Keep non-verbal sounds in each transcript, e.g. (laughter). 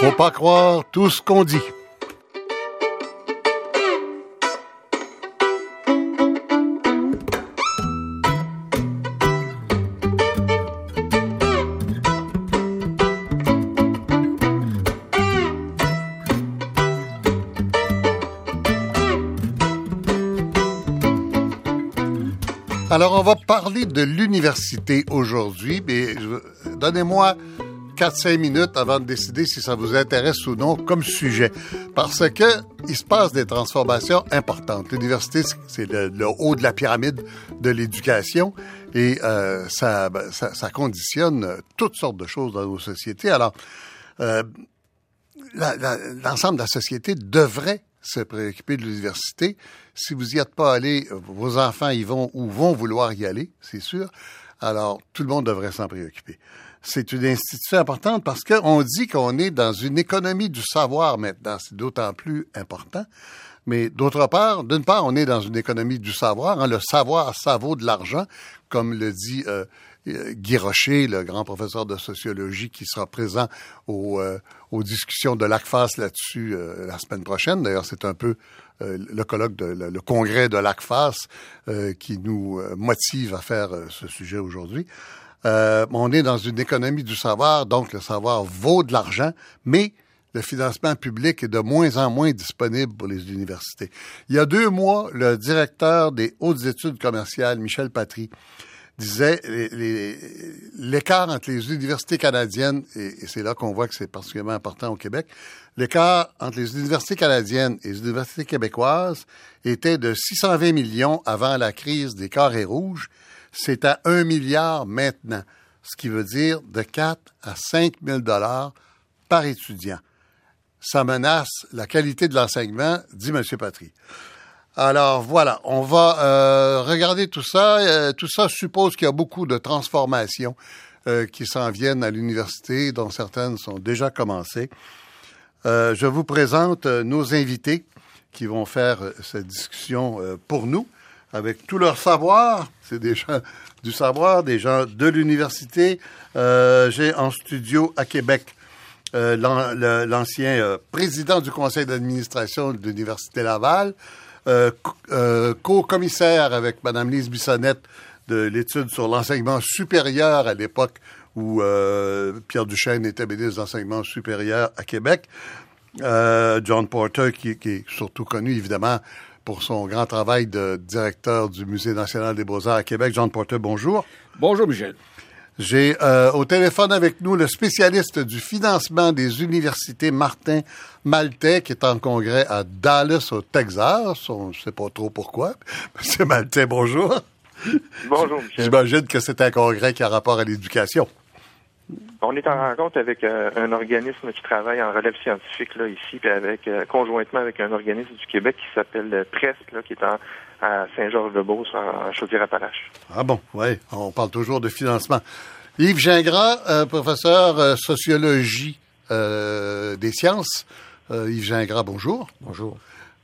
Faut pas croire tout ce qu'on dit. Parler de l'université aujourd'hui, mais donnez-moi 4-5 minutes avant de décider si ça vous intéresse ou non comme sujet. Parce que il se passe des transformations importantes. L'université, c'est le, haut de la pyramide de l'éducation et euh, ça, ben, ça, conditionne toutes sortes de choses dans nos sociétés. Alors, euh, l'ensemble de la société devrait se préoccuper de l'université. Si vous n'y êtes pas allé, vos enfants y vont ou vont vouloir y aller, c'est sûr. Alors, tout le monde devrait s'en préoccuper. C'est une institution importante parce qu'on dit qu'on est dans une économie du savoir maintenant. C'est d'autant plus important. Mais d'autre part, d'une part, on est dans une économie du savoir. Hein. Le savoir, ça vaut de l'argent, comme le dit euh, Guy Rocher, le grand professeur de sociologie qui sera présent euh, aux discussions de l'ACFAS là-dessus euh, la semaine prochaine. D'ailleurs, c'est un peu le colloque, de, le, congrès de l'ACFAS qui nous motive à faire ce sujet aujourd'hui. on est dans une économie du savoir, donc le savoir vaut de l'argent, mais le financement public est de moins en moins disponible pour les universités. Il y a deux mois, le directeur des hautes études commerciales, Michel Patry, disait l'écart entre les universités canadiennes, et, c'est là qu'on voit que c'est particulièrement important au Québec, l'écart entre les universités canadiennes et les universités québécoises était de 620 millions avant la crise des carrés rouges. C'est à 1 milliard maintenant, ce qui veut dire de 4 à 5 000 dollars par étudiant. Ça menace la qualité de l'enseignement, dit M. Patry. Alors voilà, on va euh, regarder tout ça. Euh, tout ça suppose qu'il y a beaucoup de transformations euh, qui s'en viennent à l'université, dont certaines sont déjà commencées. je vous présente nos invités qui vont faire cette discussion pour nous avec tout leur savoir. C'est des gens du savoir, des gens de l'université. J'ai en studio à Québec l'ancien président du conseil d'administration de l'Université Laval, co-commissaire avec Mme Lise Bissonnette de l'étude sur l'enseignement supérieur à l'époque où euh, Pierre Duchesne était ministre de l'enseignement supérieur à Québec. John Porter, qui, est surtout connu évidemment pour son grand travail de directeur du Musée national des beaux-arts à Québec. John Porter, bonjour. Bonjour, Michel. J'ai euh, au téléphone avec nous le spécialiste du financement des universités Martin Maltais, qui est en congrès à Dallas, au Texas. On ne sait pas trop pourquoi. (laughs) Monsieur Maltais, bonjour. Bonjour, (laughs) Michel. J'imagine que c'est un congrès qui a rapport à l'éducation. On est en rencontre avec euh, un organisme qui travaille en relève scientifique là ici, puis avec euh, conjointement avec un organisme du Québec qui s'appelle Prest, là, qui est en, à Saint-Georges-de-Beauce, en Chaudière-Appalaches. Ah bon, oui, on parle toujours de financement. Yves Gingras, euh, professeur euh, sociologie euh, des sciences. Yves Gingras, bonjour. Bonjour.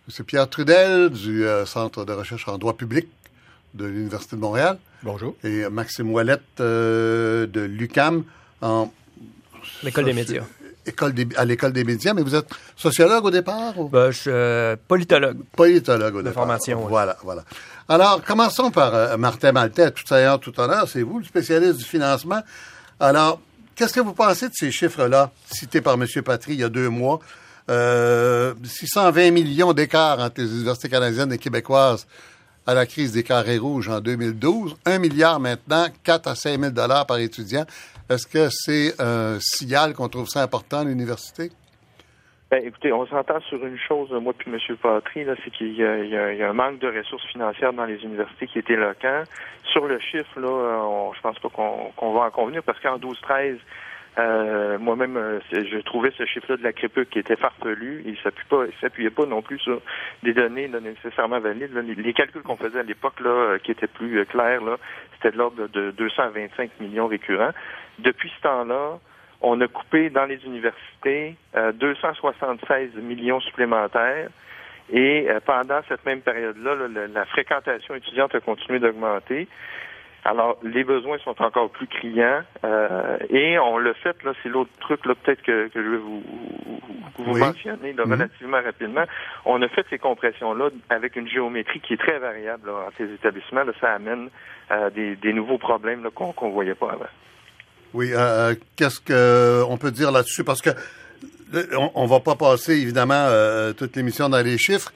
C'est Pierre Trudel du Centre de recherche en droit public de l'Université de Montréal. Bonjour. Et Maxime Ouellette de l'UCAM en... L'école des médias à l'école des médias, mais vous êtes sociologue au départ? Ben, je suis euh, politologue. Politologue au de départ. formation, Voilà, voilà. Alors, commençons par euh, Martin Maltais, tout à tout à l'heure. C'est vous, le spécialiste du financement. Alors, qu'est-ce que vous pensez de ces chiffres-là, cités par M. Patry il y a deux mois? 620 euh, millions d'écarts entre les universités canadiennes et québécoises à la crise des carrés rouges en 2012. Un milliard maintenant, 4 à 5 000 dollars par étudiant. Est-ce que c'est un signal qu'on trouve ça important à l'université? Ben, écoutez, on s'entend sur une chose, moi puis M. Patry, c'est qu'il y, a un manque de ressources financières dans les universités qui est éloquent. Sur le chiffre, là, on, je pense pas qu'on va en convenir parce qu'en 12-13, euh, moi-même, euh, je trouvais ce chiffre-là de la CREPE qui était farfelu. Il ne s'appuyait pas non plus sur des données nécessairement valides. Les, calculs qu'on faisait à l'époque, là, euh, qui étaient plus clairs, là, c'était de l'ordre de 225 millions récurrents. Depuis ce temps-là, on a coupé dans les universités 276 millions supplémentaires Et pendant cette même période-là, la fréquentation étudiante a continué d'augmenter. Alors, les besoins sont encore plus criants euh, et on le fait, là, c'est l'autre truc, là, peut-être que, je vais vous, vous mentionner là, mhm. relativement rapidement. On a fait ces compressions-là avec une géométrie qui est très variable là, entre les établissements. Là, ça amène euh, des, nouveaux problèmes qu'on ne voyait pas avant. Oui, euh, qu'est-ce qu'on peut dire là-dessus? Parce que on, ne va pas passer, évidemment, toute l'émission dans les chiffres,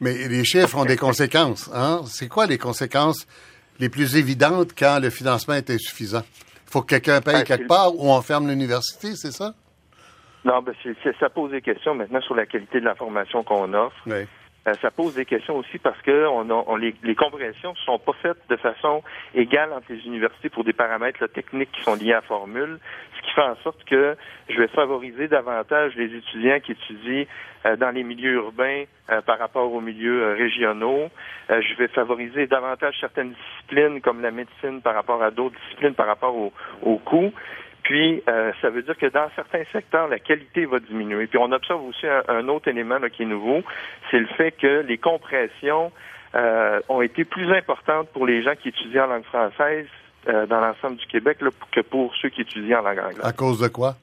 mais les chiffres ont des (laughs) conséquences. Hein? C'est quoi les conséquences les plus évidentes quand le financement est insuffisant? Il faut que quelqu'un paye ben, quelque part ou on ferme l'université, c'est ça? Non, ben ça pose des questions maintenant sur la qualité de la formation qu'on offre. Oui. Euh, ça pose des questions aussi parce que les, les compressions sont pas faites de façon égale entre les universités pour des paramètres techniques qui sont liés à la formule, ce qui fait en sorte que je vais favoriser davantage les étudiants qui étudient euh, dans les milieux urbains euh, par rapport aux milieux régionaux. je vais favoriser davantage certaines disciplines comme la médecine par rapport à d'autres disciplines par rapport aux au coûts. Puis, euh, ça veut dire que dans certains secteurs, la qualité va diminuer. Puis, on observe aussi un, autre élément qui est nouveau, c'est le fait que les compressions euh, ont été plus importantes pour les gens qui étudient en langue française euh, dans l'ensemble du Québec que pour ceux qui étudient en langue anglaise. À cause de quoi?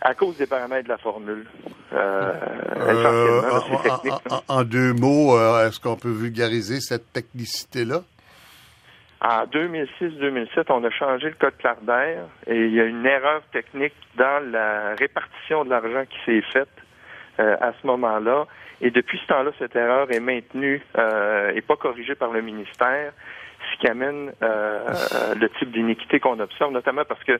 À cause des paramètres de la formule. en, deux mots, est-ce qu'on peut vulgariser cette technicité-là? En 2006-2007, on a changé le code Clardaire et il y a une erreur technique dans la répartition de l'argent qui s'est faite euh, à ce moment-là. Et depuis ce temps-là, cette erreur est maintenue euh, et pas corrigée par le ministère, ce qui amène euh, le type d'iniquité qu'on observe, notamment parce que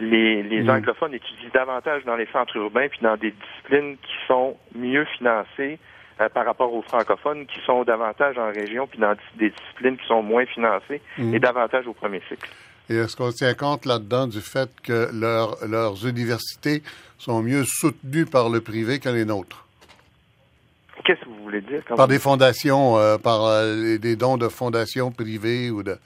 les, les mm. anglophones étudient davantage dans les centres urbains puis dans des disciplines qui sont mieux financées euh, par rapport aux francophones qui sont davantage en région puis dans des disciplines qui sont moins financées mhm. et davantage au premier cycle. Et est-ce qu'on tient compte là-dedans du fait que leurs universités sont mieux soutenues par le privé que les nôtres? Qu'est-ce que vous voulez dire? Par des fondations, euh, par euh, des dons de fondations privées ou de.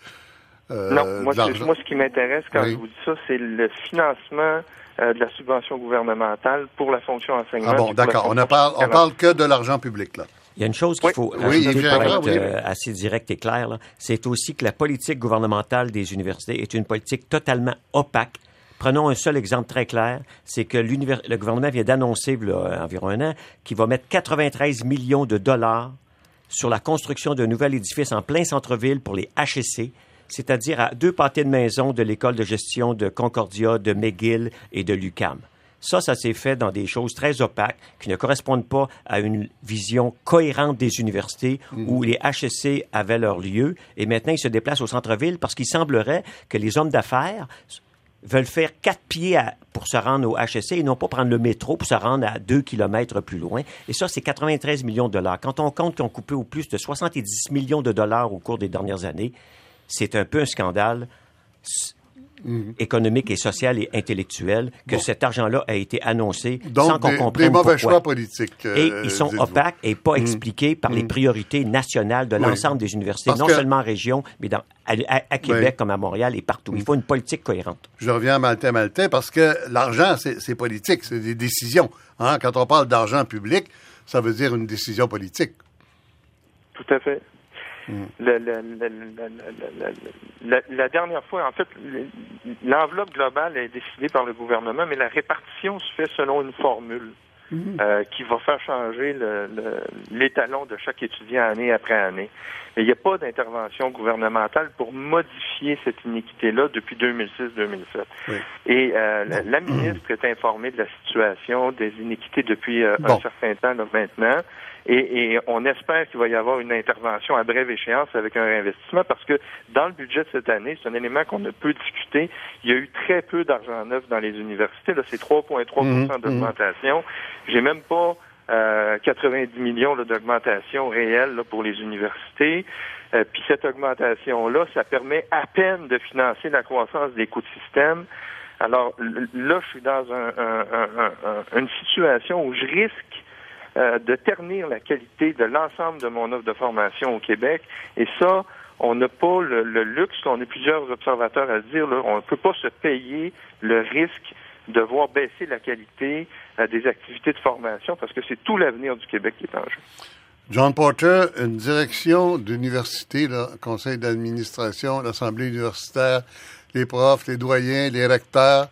non, moi, moi, ce qui m'intéresse quand je vous dis ça, c'est le financement de la subvention gouvernementale pour la fonction enseignement. Ah bon, d'accord. On ne parle, on parle que de l'argent public, là. Il y a une chose qu'il faut oui, pour être euh, assez direct et clair, c'est aussi que la politique gouvernementale des universités est une politique totalement opaque. Prenons un seul exemple très clair, c'est que le gouvernement vient d'annoncer, il y a environ un an, qu'il va mettre 93 millions de dollars sur la construction d'un nouvel édifice en plein centre-ville pour les HSC, c'est-à-dire à deux pâtés de maison de l'école de gestion de Concordia, de McGill et de l'UCAM. Ça, ça s'est fait dans des choses très opaques qui ne correspondent pas à une vision cohérente des universités mm. où les HSC avaient leur lieu et maintenant ils se déplacent au centre-ville parce qu'il semblerait que les hommes d'affaires veulent faire quatre pieds pour se rendre au HSC et non pas prendre le métro pour se rendre à deux kilomètres plus loin. Et ça, c'est 93 millions de dollars. Quand on compte qu'ils ont coupé au plus de 70 millions de dollars au cours des dernières années, c'est un peu un scandale mhm. économique et social et intellectuel que cet argent-là a été annoncé sans qu'on comprenne des mauvais choix politiques. et euh, ils sont opaques et pas mhm. expliqués par les mhm. priorités nationales de l'ensemble des universités, non seulement en région, mais dans, à, Québec comme à Montréal et partout. Il faut une politique cohérente. Je reviens à Maltais Maltais parce que l'argent, c'est politique, c'est des décisions. Hein. Quand on parle d'argent public, ça veut dire une décision politique. Tout à fait. La, la, dernière fois, en fait, l'enveloppe globale est décidée par le gouvernement, mais la répartition se fait selon une formule mhm. euh, qui va faire changer l'étalon de chaque étudiant année après année. Mais il n'y a pas d'intervention gouvernementale pour modifier cette iniquité-là depuis 2006-2007. Et euh, la, ministre est informée de la situation des iniquités depuis euh, un certain temps maintenant. Et, on espère qu'il va y avoir une intervention à brève échéance avec un réinvestissement parce que dans le budget de cette année, c'est un élément qu'on ne peut discuter. Il y a eu très peu d'argent neuf dans les universités. Là, c'est 3,3 mmh, mmh, d'augmentation. J'ai même pas 90 euh, millions d'augmentation réelle pour les universités. Euh, puis cette augmentation-là, ça permet à peine de financer la croissance des coûts de système. Alors là, je suis dans une situation où je risque euh, de ternir la qualité de l'ensemble de mon offre de formation au Québec. Et ça, on n'a pas le, luxe, on est plusieurs observateurs à dire, on ne peut pas se payer le risque de voir baisser la qualité des activités de formation parce que c'est tout l'avenir du Québec qui est en jeu. John Porter, une direction d'université, le conseil d'administration, l'assemblée universitaire, les profs, les doyens, les recteurs.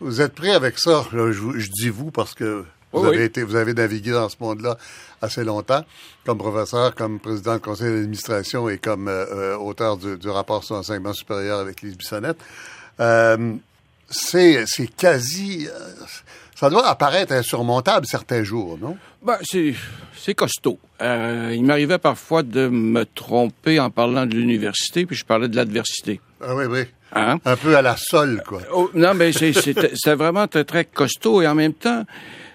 Vous êtes prêts avec ça? je, dis vous parce que vous avez été, vous avez navigué dans ce monde-là assez longtemps, comme professeur, comme président du conseil d'administration et comme euh, euh, auteur du, rapport sur l'enseignement supérieur avec Lise Bissonnette. Euh, c'est quasi ça doit apparaître insurmontable certains jours, non? Ben, c'est, c'est costaud. Euh, il m'arrivait parfois de me tromper en parlant de l'université, puis je parlais de l'adversité. Ah oui, oui. Hein? Un peu à la sol, quoi. Oh, non, mais c'est, c'était, vraiment très, très costaud. Et en même temps,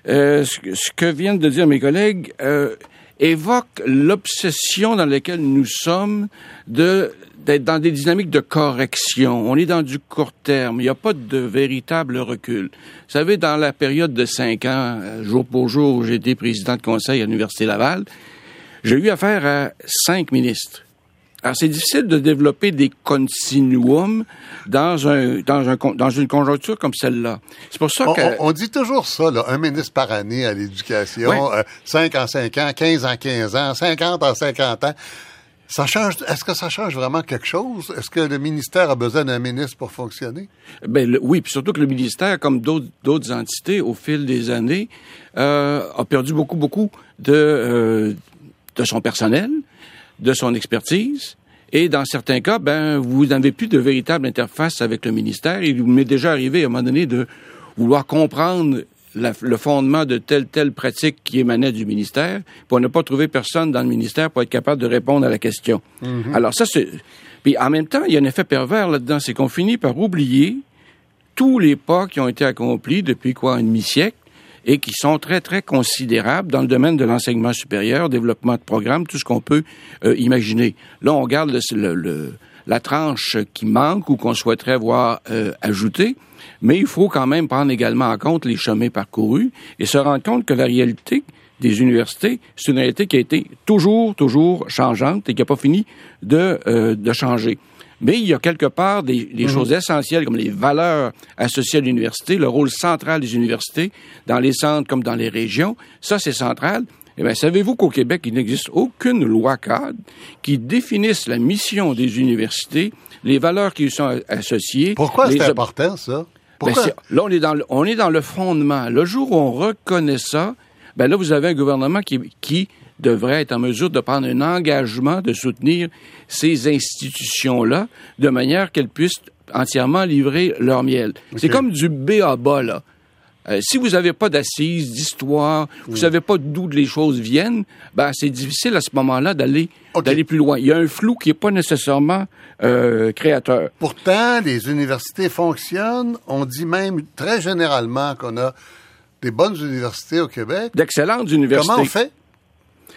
euh, ce, que viennent de dire mes collègues euh, évoque l'obsession dans laquelle nous sommes de d'être dans des dynamiques de correction. On est dans du court terme. Il n'y a pas de véritable recul. Vous savez, dans la période de cinq ans, euh, jour pour jour, où été président de conseil à l'Université Laval, j'ai eu affaire à cinq ministres. Alors, c'est difficile de développer des continuums dans un, dans un, dans une conjoncture comme celle-là. C'est pour ça que... On, dit toujours ça, là, un ministre par année à l'éducation, euh, cinq en cinq ans, quinze en quinze ans, cinquante en cinquante ans. Ça change. Est-ce que ça change vraiment quelque chose? Est-ce que le ministère a besoin d'un ministre pour fonctionner? Ben oui, puis surtout que le ministère, comme d'autres entités, au fil des années, euh, a perdu beaucoup, beaucoup de euh, de son personnel, de son expertise. Et dans certains cas, ben, vous n'avez plus de véritable interface avec le ministère. Il m'est déjà arrivé à un moment donné de vouloir comprendre le fondement de telle telle pratique qui émanait du ministère, pour ne pas trouver personne dans le ministère pour être capable de répondre à la question. Mhm. Alors ça, c'est... Puis en même temps, il y a un effet pervers là-dedans, c'est qu'on finit par oublier tous les pas qui ont été accomplis depuis quoi, un demi-siècle, et qui sont très, très considérables dans le domaine de l'enseignement supérieur, développement de programmes, tout ce qu'on peut euh, imaginer. Là, on regarde le, la tranche qui manque ou qu'on souhaiterait voir euh, ajoutée mais il faut quand même prendre également en compte les chemins parcourus et se rendre compte que la réalité des universités, c'est une réalité qui a été toujours, toujours changeante et qui n'a pas fini de, euh, de changer. Mais il y a quelque part des, des mhm. choses essentielles comme les valeurs associées à l'université, le rôle central des universités dans les centres comme dans les régions. Ça, c'est central. Eh bien, savez-vous qu'au Québec, il n'existe aucune loi cadre qui définisse la mission des universités, les valeurs qui y sont associées. Pourquoi c'est important, ça? Ben, là, on est, dans le, on est dans le fondement. Le jour où on reconnaît ça, ben là, vous avez un gouvernement qui, qui devrait être en mesure de prendre un engagement de soutenir ces institutions-là de manière qu'elles puissent entièrement livrer leur miel. C'est comme du B à bas, là. Euh, si vous n'avez pas d'assises, d'histoire, vous ne savez pas d'où les choses viennent, ben c'est difficile à ce moment-là d'aller d'aller plus loin. Il y a un flou qui n'est pas nécessairement euh, créateur. Pourtant, les universités fonctionnent. On dit même très généralement qu'on a des bonnes universités au Québec. D'excellentes universités. Comment on fait?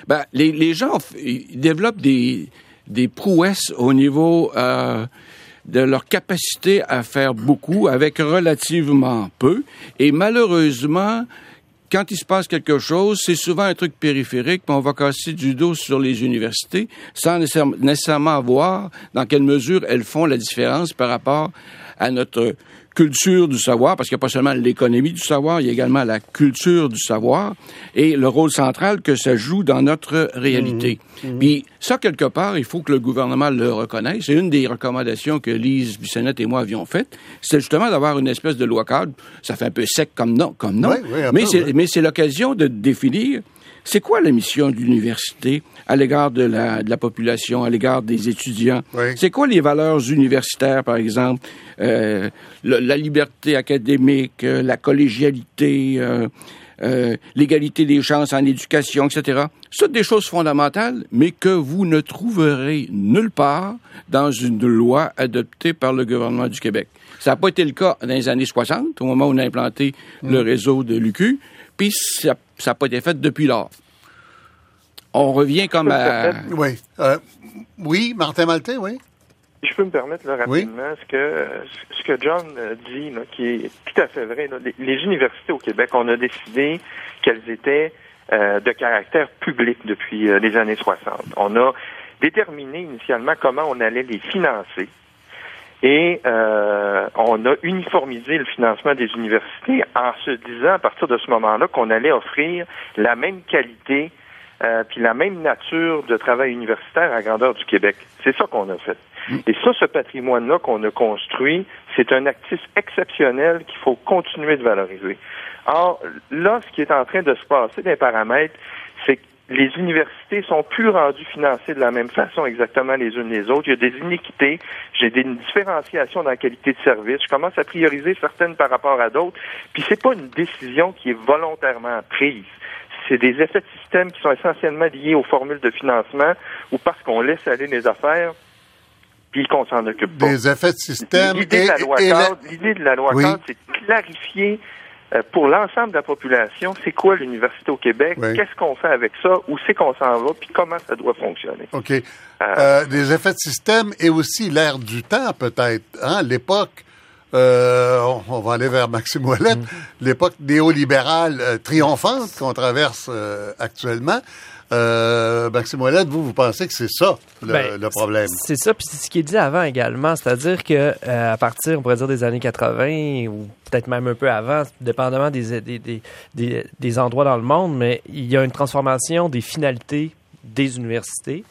Ben, les, gens développent des, des prouesses au niveau euh, de leur capacité à faire beaucoup avec relativement peu. Et malheureusement, quand il se passe quelque chose, c'est souvent un truc périphérique, puis on va casser du dos sur les universités sans nécessairement voir dans quelle mesure elles font la différence par rapport à notre culture du savoir, parce qu'il n'y a pas seulement l'économie du savoir, il y a également la culture du savoir et le rôle central que ça joue dans notre réalité. Mmh. Mmh. Puis ça, quelque part, il faut que le gouvernement le reconnaisse. C'est une des recommandations que Lise Bissonnette et moi avions faites. C'est justement d'avoir une espèce de loi cadre. Ça fait un peu sec comme non, comme non. mais c'est l'occasion de définir c'est quoi la mission de l'université à l'égard de la, de la, population, à l'égard des étudiants? C'est quoi les valeurs universitaires, par exemple? Euh, la liberté académique, euh, la collégialité, euh, euh, l'égalité des chances en éducation, etc. C'est des choses fondamentales, mais que vous ne trouverez nulle part dans une loi adoptée par le gouvernement du Québec. Ça n'a pas été le cas dans les années 60, au moment où on a implanté le mm. réseau de l'UQ. Puis ça n'a pas été fait depuis lors. On revient comme à... Oui. Euh, oui, Martin Maltais, oui. Je peux me permettre là, rapidement ce que ce que John dit, qui est tout à fait vrai. Les, universités au Québec, on a décidé qu'elles étaient euh, de caractère public depuis euh, les années 60. On a déterminé initialement comment on allait les financer. Et euh, on a uniformisé le financement des universités en se disant à partir de ce moment-là qu'on allait offrir la même qualité euh, puis la même nature de travail universitaire à grandeur du Québec. C'est ça qu'on a fait. Mm. Et ça, ce patrimoine-là qu'on a construit, c'est un actif exceptionnel qu'il faut continuer de valoriser. Or, là, ce qui est en train de se passer des paramètres, c'est que les universités sont plus rendues financées de la même façon exactement les unes les autres. Il y a des iniquités, j'ai des différenciations dans la qualité de service. Je commence à prioriser certaines par rapport à d'autres. Puis c'est pas une décision qui est volontairement prise. C'est des effets de système qui sont essentiellement liés aux formules de financement ou parce qu'on laisse aller les affaires puis qu'on s'en occupe pas. Des effets de système. L'idée de la loi cadre, l'idée de la loi cadre, c'est de clarifier pour l'ensemble de la population, c'est quoi l'université au Québec, qu'est-ce qu'on fait avec ça, où c'est qu'on s'en va, puis comment ça doit fonctionner? OK. Euh, euh, des effets de système et aussi l'ère du temps, peut-être. Hein? L'époque, on va aller vers Maxime Ouellette, mm. l'époque néolibérale triomphante qu'on traverse actuellement. Euh, Maxime vous, vous pensez que c'est ça le, ben, problème? C'est ça, puis c'est ce qui est dit avant également, c'est-à-dire que euh, à partir, on pourrait dire, des années 80 ou peut-être même un peu avant, dépendamment des, des, des, des endroits dans le monde, mais il y a une transformation des finalités des universités.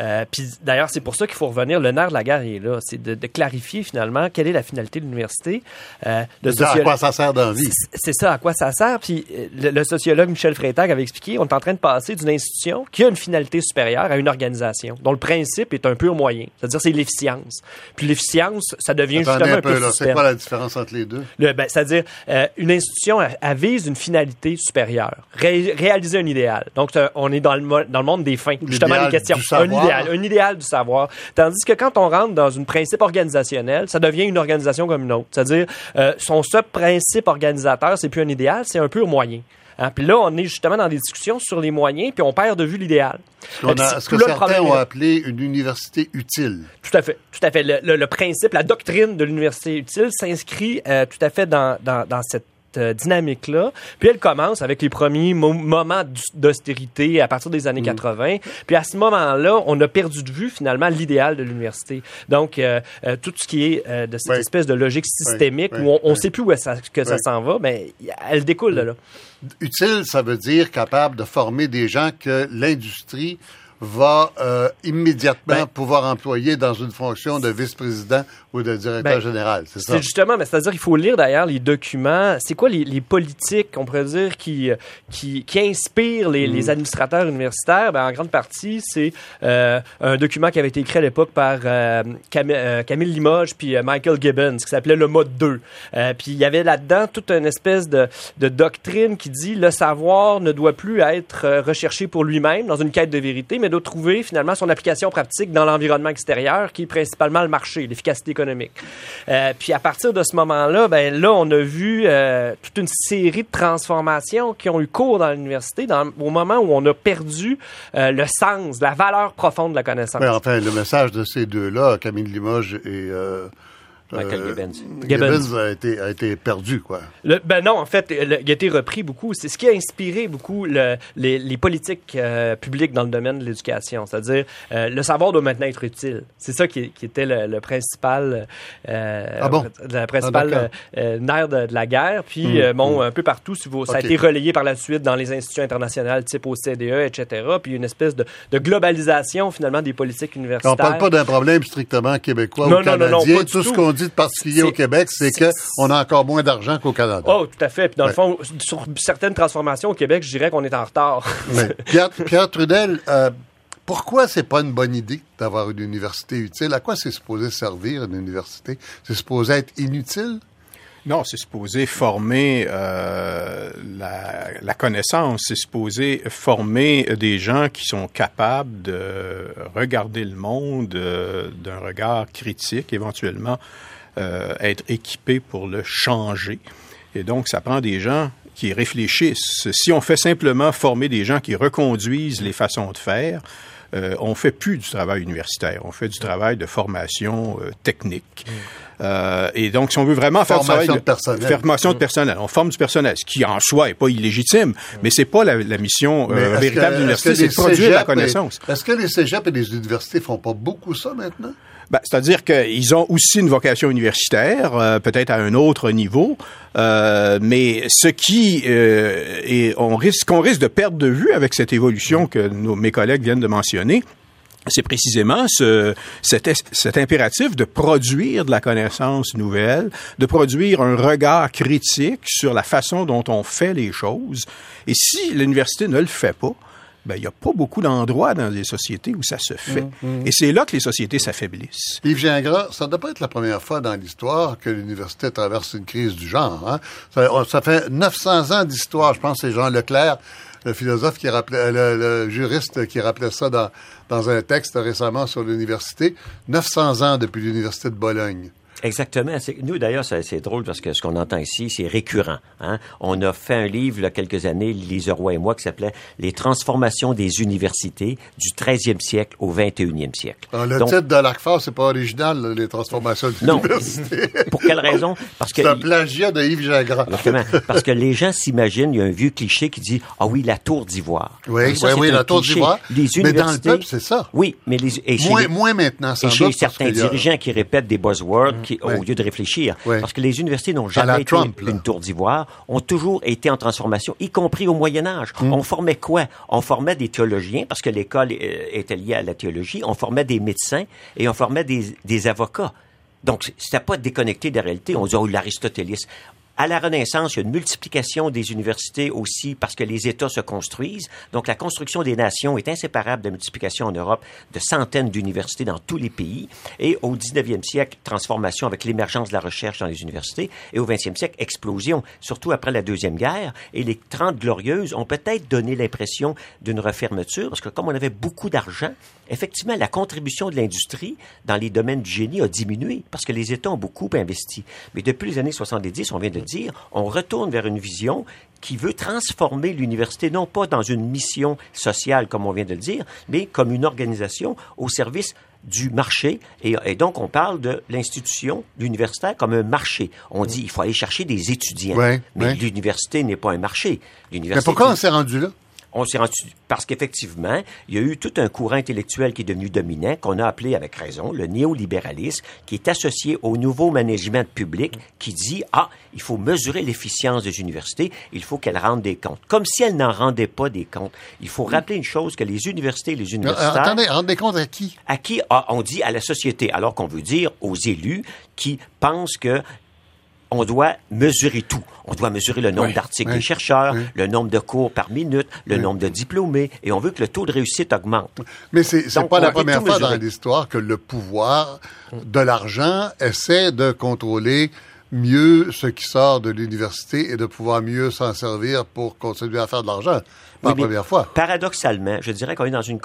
Euh, puis d'ailleurs, c'est pour ça qu'il faut revenir. Le nerf de la guerre est là. C'est de, clarifier finalement quelle est la finalité de l'université. Euh, à quoi ça sert dans vie. C'est ça, à quoi ça sert. Puis euh, le, sociologue Michel Freytag avait expliqué on est en train de passer d'une institution qui a une finalité supérieure à une organisation dont le principe est un pur moyen. C'est-à-dire, c'est l'efficience. Puis l'efficience, ça devient justement un, peu, C'est quoi la différence entre les deux? Ben, c'est-à-dire, euh, une institution, elle, vise une finalité supérieure. réaliser un idéal. Donc, on est dans le, dans le monde des fins. Justement, les questions un idéal du savoir. Tandis que quand on rentre dans une principe organisationnel, ça devient une organisation comme une autre. C'est-à-dire, euh, son seul principe organisateur, c'est plus un idéal, c'est un pur moyen. Hein? Puis là, on est justement dans des discussions sur les moyens, puis on perd de vue l'idéal. Ce, que certains ont appelé une université utile. Tout à fait, tout à fait. Le, principe, la doctrine de l'université utile s'inscrit euh, tout à fait dans, dans, dans cette euh, dynamique-là. Puis elle commence avec les premiers moments d'austérité à partir des années 80. Mm. Puis à ce moment-là, on a perdu de vue finalement l'idéal de l'université. Donc, euh, euh, tout ce qui est de cette espèce de logique systémique où on ne sait plus où ça, que ça s'en va, mais elle découle de là. Utile, ça veut dire capable de former des gens que l'industrie va euh, immédiatement ben, pouvoir employer dans une fonction de vice-président ou de directeur ben, général. C'est ça? Justement, mais c'est-à-dire qu'il faut lire d'ailleurs les documents. C'est quoi les, les, politiques, on pourrait dire, qui, qui, qui inspirent les, les mm. administrateurs universitaires? Ben, en grande partie, c'est euh, un document qui avait été écrit à l'époque par euh, euh Camille Limoges puis euh, Michael Gibbons, qui s'appelait le mode 2. puis il y avait là-dedans toute une espèce de, de doctrine qui dit le savoir ne doit plus être recherché pour lui-même dans une quête de vérité, mais de trouver finalement son application pratique dans l'environnement extérieur, qui est principalement le marché, l'efficacité économique. Euh, puis à partir de ce moment-là, ben là, on a vu euh, toute une série de transformations qui ont eu cours dans l'université au moment où on a perdu euh, le sens, la valeur profonde de la connaissance. Mais enfin, le message de ces deux-là, Camille Limoges et Michael euh, Gibbons. Gibbons, a, été, a été perdu, quoi. ben non, en fait, il a été repris beaucoup. C'est ce qui a inspiré beaucoup le, les, les, politiques euh, publiques dans le domaine de l'éducation. C'est-à-dire, euh, le savoir doit maintenant être utile. C'est ça qui, qui, était le, le principal, ah bon? la principale ah, nerf de, la guerre. Puis, hum, bon, hum. un peu partout, ça a été relayé par la suite dans les institutions internationales, type OCDE, etc. Puis, une espèce de, de globalisation, finalement, des politiques universitaires. On parle pas d'un problème strictement québécois ou canadien. tout ce qu'on de particulier au Québec, c'est qu'on a encore moins d'argent qu'au Canada. Oh, tout à fait. Puis dans le fond, sur certaines transformations au Québec, je dirais qu'on est en retard. (laughs) Pierre, Trudel, euh, pourquoi c'est pas une bonne idée d'avoir une université utile? À quoi c'est supposé servir une université? C'est supposé être inutile? Non, c'est supposé former euh, la, connaissance, c'est supposé former des gens qui sont capables de regarder le monde euh, d'un regard critique, éventuellement euh, être équipés pour le changer. Et donc, ça prend des gens qui réfléchissent. Si on fait simplement former des gens qui reconduisent les façons de faire, on fait plus du travail universitaire, on fait du travail de formation technique. Mm. Euh, et donc, si on veut vraiment faire formation de, formation de personnel, on forme du personnel, ce qui en soi est pas illégitime, mais c'est pas la, mission véritable de l'université, c'est de produire la connaissance. Est-ce que les cégeps et les universités font pas beaucoup ça maintenant? Ben, C'est-à-dire qu'ils ont aussi une vocation universitaire, euh, peut-être à un autre niveau, euh, mais ce qui euh, est, on risque, qu'on risque de perdre de vue avec cette évolution que nos, mes collègues viennent de mentionner, c'est précisément ce, cet, cet, impératif de produire de la connaissance nouvelle, de produire un regard critique sur la façon dont on fait les choses. Et si l'université ne le fait pas, ben, il n'y a pas beaucoup d'endroits dans les sociétés où ça se fait. Mmh, mmh. Et c'est là que les sociétés s'affaiblissent. Yves Gingras, ça ne doit pas être la première fois dans l'histoire que l'université traverse une crise du genre. Hein? Ça, ça, fait 900 ans d'histoire. Je pense c'est Jean Leclerc, le philosophe qui rappelait, le, le juriste qui rappelait ça dans, dans un texte récemment sur l'université. 900 ans depuis l'université de Bologne. Exactement. Nous, d'ailleurs, c'est drôle parce que ce qu'on entend ici, c'est récurrent. Hein? On a fait un livre, il y a quelques années, Lise Roy et moi, qui s'appelait Les transformations des universités du 13e siècle au 21e siècle. Alors, le titre de l'ACFA, c'est pas original, les transformations des non. universités. (laughs) Pour quelle raison? Parce que. C'est un plagiat de Yves Gingras. Exactement. (laughs) Parce que les gens s'imaginent, il y a un vieux cliché qui dit, ah oui, la tour d'ivoire. Oui, ça, oui, oui la tour d'ivoire. Mais dans le peuple, c'est ça. Oui, mais les. Et moins, les, moins maintenant, Et chez certains dirigeants qui répètent des buzzwords, mmh au lieu de réfléchir. Parce que les universités n'ont jamais été une tour d'ivoire, ont toujours été en transformation, y compris au Moyen Âge. Hmm. On formait quoi? On formait des théologiens, parce que l'école euh, était liée à la théologie, on formait des médecins et on formait des, des avocats. Donc, c'était pas déconnecté des réalités. On disait, oh, l'aristotélisme à la Renaissance, il y a une multiplication des universités aussi parce que les États se construisent. Donc, la construction des nations est inséparable de la multiplication en Europe de centaines d'universités dans tous les pays. Et au 19e siècle, transformation avec l'émergence de la recherche dans les universités. Et au 20e siècle, explosion, surtout après la Deuxième Guerre. Et les Trente Glorieuses ont peut-être donné l'impression d'une refermeture parce que comme on avait beaucoup d'argent, effectivement, la contribution de l'industrie dans les domaines du génie a diminué parce que les États ont beaucoup investi. Mais depuis les années 70, on vient de on retourne vers une vision qui veut transformer l'université, non pas dans une mission sociale, comme on vient de le dire, mais comme une organisation au service du marché. Et, donc, on parle de l'institution universitaire comme un marché. On dit il faut aller chercher des étudiants. mais l'université n'est pas un marché. Mais pourquoi on s'est rendu là? On s'est rendu parce qu'effectivement, il y a eu tout un courant intellectuel qui est devenu dominant, qu'on a appelé avec raison le néolibéralisme, qui est associé au nouveau management public, qui dit ah, il faut mesurer l'efficience des universités, il faut qu'elles rendent des comptes, comme si elles n'en rendaient pas des comptes. Il faut rappeler une chose que les universités, les universitaires, euh, attendez, rendent des comptes à qui? À qui? Ah, On dit à la société, alors qu'on veut dire aux élus qui pensent que on doit mesurer tout. On doit mesurer le nombre d'articles des chercheurs, le nombre de cours par minute, le nombre de diplômés, et on veut que le taux de réussite augmente. Mais c'est n'est pas la première fois dans l'histoire que le pouvoir de l'argent essaie de contrôler mieux ce qui sort de l'université et de pouvoir mieux s'en servir pour continuer à faire de l'argent. Pas la première fois. Paradoxalement, je dirais qu'on est dans une,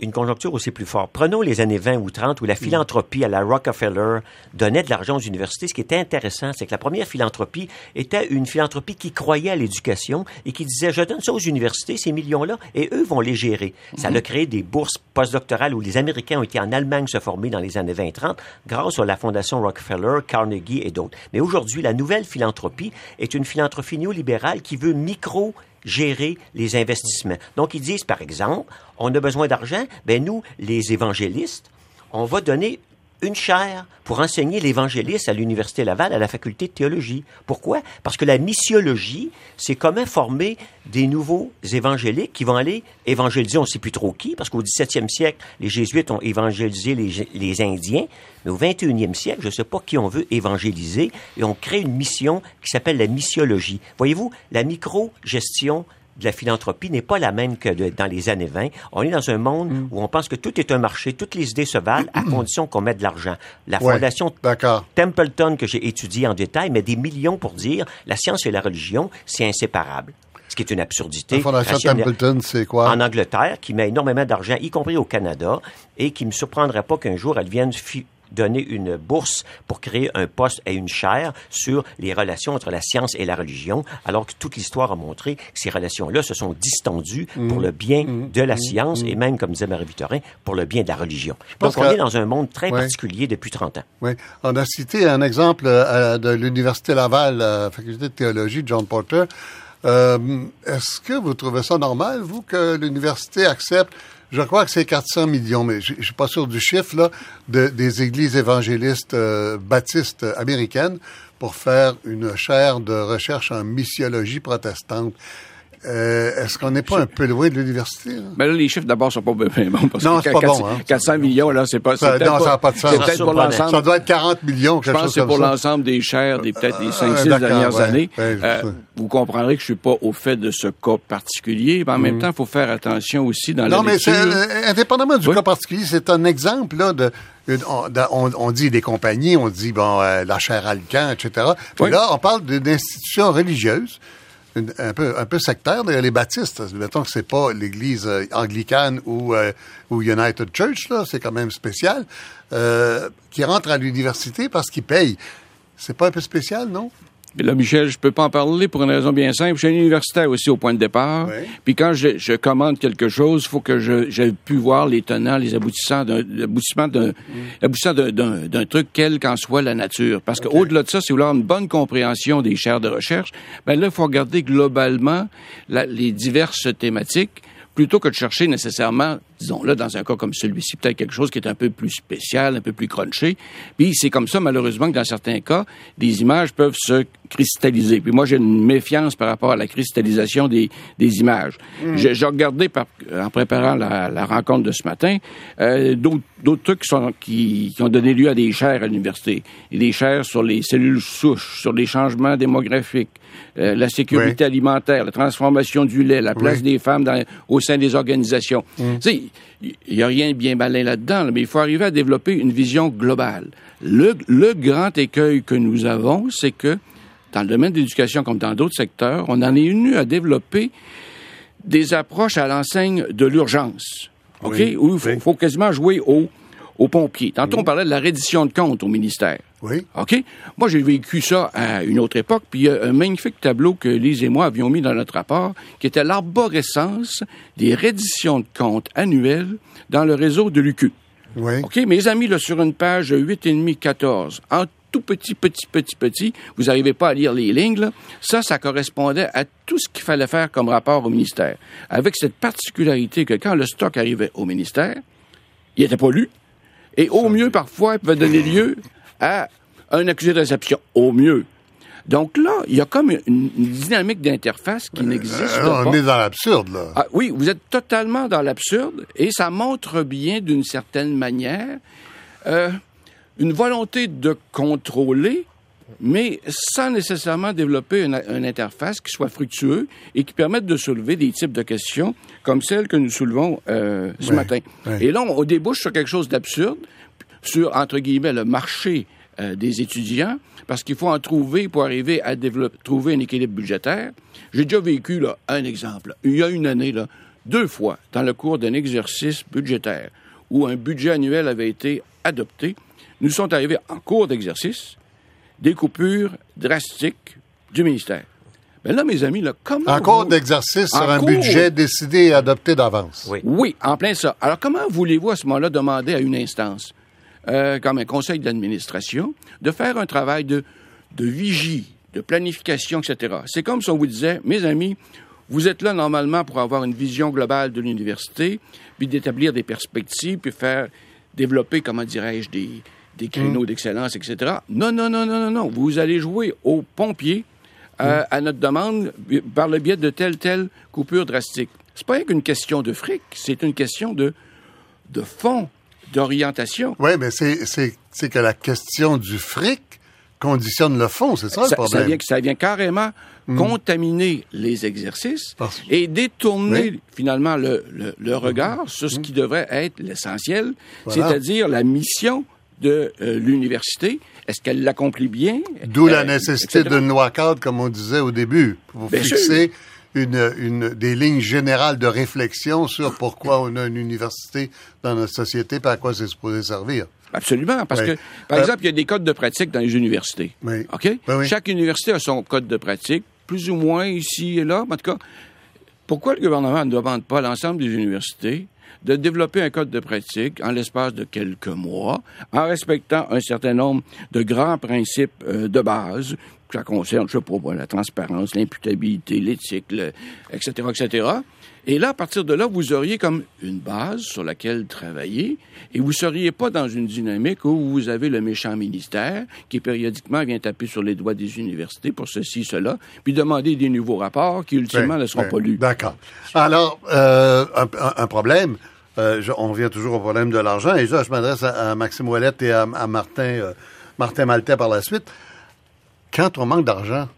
une, conjoncture aussi plus forte. Prenons les années 20 ou 30 où la philanthropie à la Rockefeller donnait de l'argent aux universités. Ce qui était intéressant, c'est que la première philanthropie était une philanthropie qui croyait à l'éducation et qui disait, je donne ça aux universités, ces millions-là, et eux vont les gérer. Ça a créé des bourses postdoctorales où les Américains ont été en Allemagne se former dans les années 20-30 grâce à la Fondation Rockefeller, Carnegie et d'autres. Mais aujourd'hui, la nouvelle philanthropie est une philanthropie néolibérale qui veut micro gérer les investissements. Donc, ils disent, par exemple, on a besoin d'argent, ben nous, les évangélistes, on va donner une chaire pour enseigner l'évangéliste à l'Université Laval, à la faculté de théologie. Pourquoi? Parce que la missiologie, c'est comment former des nouveaux évangéliques qui vont aller évangéliser, on ne sait plus trop qui, parce qu'au 17e siècle, les jésuites ont évangélisé les, Indiens, mais au 21e siècle, je ne sais pas qui on veut évangéliser, et on crée une mission qui s'appelle la missiologie. Voyez-vous, la micro-gestion de la philanthropie n'est pas la même que dans les années 20. On est dans un monde mm. où on pense que tout est un marché, toutes les idées se valent à (clears throat) condition qu'on mette de l'argent. La fondation Templeton que j'ai étudiée en détail met des millions pour dire la science et la religion, c'est inséparable ce qui est une absurdité. La Fondation Templeton, c'est quoi? En Angleterre, qui met énormément d'argent, y compris au Canada, et qui ne me surprendrait pas qu'un jour elle vienne donner une bourse pour créer un poste et une chaire sur les relations entre la science et la religion, alors que toute l'histoire a montré que ces relations-là se sont distendues pour mm. le bien mm. de la mm. science et même, comme disait Marie-Victorin, pour le bien de la religion. Donc, on est dans un monde très particulier depuis 30 ans. Oui. On a cité un exemple euh, de l'Université Laval, la euh, faculté de théologie, John Porter. Euh, est-ce que vous trouvez ça normal, vous, que l'université accepte? Je crois que c'est 400 millions, mais je, ne suis pas sûr du chiffre, là, de, des églises évangélistes baptistes américaines pour faire une chaire de recherche en missiologie protestante. Euh, est-ce qu'on n'est pas un peu loin de l'université? Là? Ben là, les chiffres d'abord sont pas bien bons. Parce non, c'est pas bon. Hein? 400 millions, là, c'est pas. Ça, non, ça n'a pas de sens. C'est peut-être pour l'ensemble. Ça doit être 40 millions. Je pense que c'est pour l'ensemble des chaires des peut-être des 5-6 ah, dernières années. euh, vous comprendrez que je suis pas au fait de ce cas particulier, mais en même mm. temps, il faut faire attention aussi dans non, la lecture. Non, mais euh, indépendamment du cas particulier, c'est un exemple là de on, on, dit des compagnies, on dit bon euh, la chaire Alcan, etc. Puis là, on parle d'une institution religieuse un peu un peu sectaire les baptistes. Mettons que c'est pas l'église euh, anglicane ou euh, ou United Church c'est quand même spécial euh, qui rentre à l'université parce qu'ils payent c'est pas un peu spécial non? Mais là, Michel, je peux pas en parler pour une raison bien simple. Je suis un universitaire aussi au point de départ. Puis quand je, je, commande quelque chose, il faut que je, j'ai pu voir les tenants, les aboutissants d'un, l'aboutissement d'un, mm. d'un, truc, quelle qu'en soit la nature. Parce qu'au-delà de ça, si vous voulez avoir une bonne compréhension des chaires de recherche, ben là, il faut regarder globalement les diverses thématiques plutôt que de chercher nécessairement, disons là, dans un cas comme celui-ci, peut-être quelque chose qui est un peu plus spécial, un peu plus crunché. Puis c'est comme ça, malheureusement, que dans certains cas, des images peuvent se cristalliser. Puis moi, j'ai une méfiance par rapport à la cristallisation des, des images. Mm. J'ai regardé, par, en préparant la, la, rencontre de ce matin, euh, d'autres trucs qui, sont, qui, qui, ont donné lieu à des chaires à l'université. Des chaires sur les cellules souches, sur les changements démographiques, euh, la sécurité alimentaire, la transformation du lait, la place des femmes dans, au sein des organisations. Mm. Il n'y a rien de bien malin là-dedans, mais il faut arriver à développer une vision globale. Le, le grand écueil que nous avons, c'est que dans le domaine de l'éducation comme dans d'autres secteurs, on en est venu à développer des approches à l'enseigne de l'urgence. OK? Où il faut, quasiment jouer au, aux pompiers. Tantôt, on parlait de la reddition de comptes au ministère. Oui. OK? Moi, j'ai vécu ça à une autre époque, puis il y a un magnifique tableau que Lise et moi avions mis dans notre rapport, qui était l'arborescence des redditions de comptes annuelles dans le réseau de l'UQ. Oui. OK? Mes amis, là, sur une page 8,5-14, en tout petit, petit, petit, petit, vous n'arrivez pas à lire les lignes, là. ça, ça correspondait à tout ce qu'il fallait faire comme rapport au ministère. Avec cette particularité que quand le stock arrivait au ministère, il n'était pas lu, et au mieux, parfois, il pouvait donner lieu à un accusé de réception. Au mieux. Donc là, il y a comme une, dynamique d'interface qui n'existe euh, pas. On est dans l'absurde, là. Ah, oui, vous êtes totalement dans l'absurde et ça montre bien, d'une certaine manière, euh, une volonté de contrôler, mais sans nécessairement développer une, interface qui soit fructueuse et qui permette de soulever des types de questions comme celles que nous soulevons euh, ce matin. Et là, on, débouche sur quelque chose d'absurde, sur, entre guillemets, le marché euh, des étudiants, parce qu'il faut en trouver pour arriver à développer, trouver un équilibre budgétaire. J'ai déjà vécu là, un exemple. Il y a une année, là, deux fois, dans le cours d'un exercice budgétaire, où un budget annuel avait été adopté, nous sont arrivés en cours d'exercice des coupures drastiques du ministère. Mais là, mes amis, là, comment. En cours d'exercice sur un budget décidé et adopté d'avance. Oui. oui, en plein ça. Alors, comment voulez-vous à ce moment-là demander à une instance, euh, comme un conseil d'administration, de faire un travail de, de vigie, de planification, etc. C'est comme si on vous disait, mes amis, vous êtes là normalement pour avoir une vision globale de l'université, puis d'établir des perspectives, puis faire développer, comment dirais-je, des, des créneaux mm. d'excellence, etc. Non, non, non, non, non, non. Vous allez jouer aux pompiers euh, mm. à notre demande par le biais de telle, telle coupure drastique. C'est pas qu'une question de fric, c'est une question de, de fond, d'orientation. Oui, mais c'est que la question du fric conditionne le fond, c'est ça, le problème. Ça vient, ça vient carrément mm. contaminer les exercices et détourner finalement le, le, regard sur ce qui devrait être l'essentiel, c'est-à-dire la mission de euh, l'université. Est-ce qu'elle l'accomplit bien? D'où la euh, nécessité d'une loi cadre, comme on disait au début, pour fixer une, une, des lignes générales de réflexion sur pourquoi on a une université dans notre société et à quoi c'est supposé servir. Absolument, parce que, par euh, exemple, il y a des codes de pratique dans les universités. Oui. OK? Chaque université a son code de pratique, plus ou moins ici et là. En tout cas, pourquoi le gouvernement ne demande pas à l'ensemble des universités de développer un code de pratique en l'espace de quelques mois, en respectant un certain nombre de grands principes euh, de base ça concerne, je sais pas, la transparence, l'imputabilité, l'éthique, etc., etc. Et là, à partir de là, vous auriez comme une base sur laquelle travailler et vous seriez pas dans une dynamique où vous avez le méchant ministère qui périodiquement vient taper sur les doigts des universités pour ceci, cela, puis demander des nouveaux rapports qui ultimement ne seront pas lus. D'accord. Alors, euh, un, problème, euh, on revient toujours au problème de l'argent, et ça, je m'adresse à, Maxime Ouellette et à, Martin, euh, Martin Maltais par la suite. Quand on manque d'argent,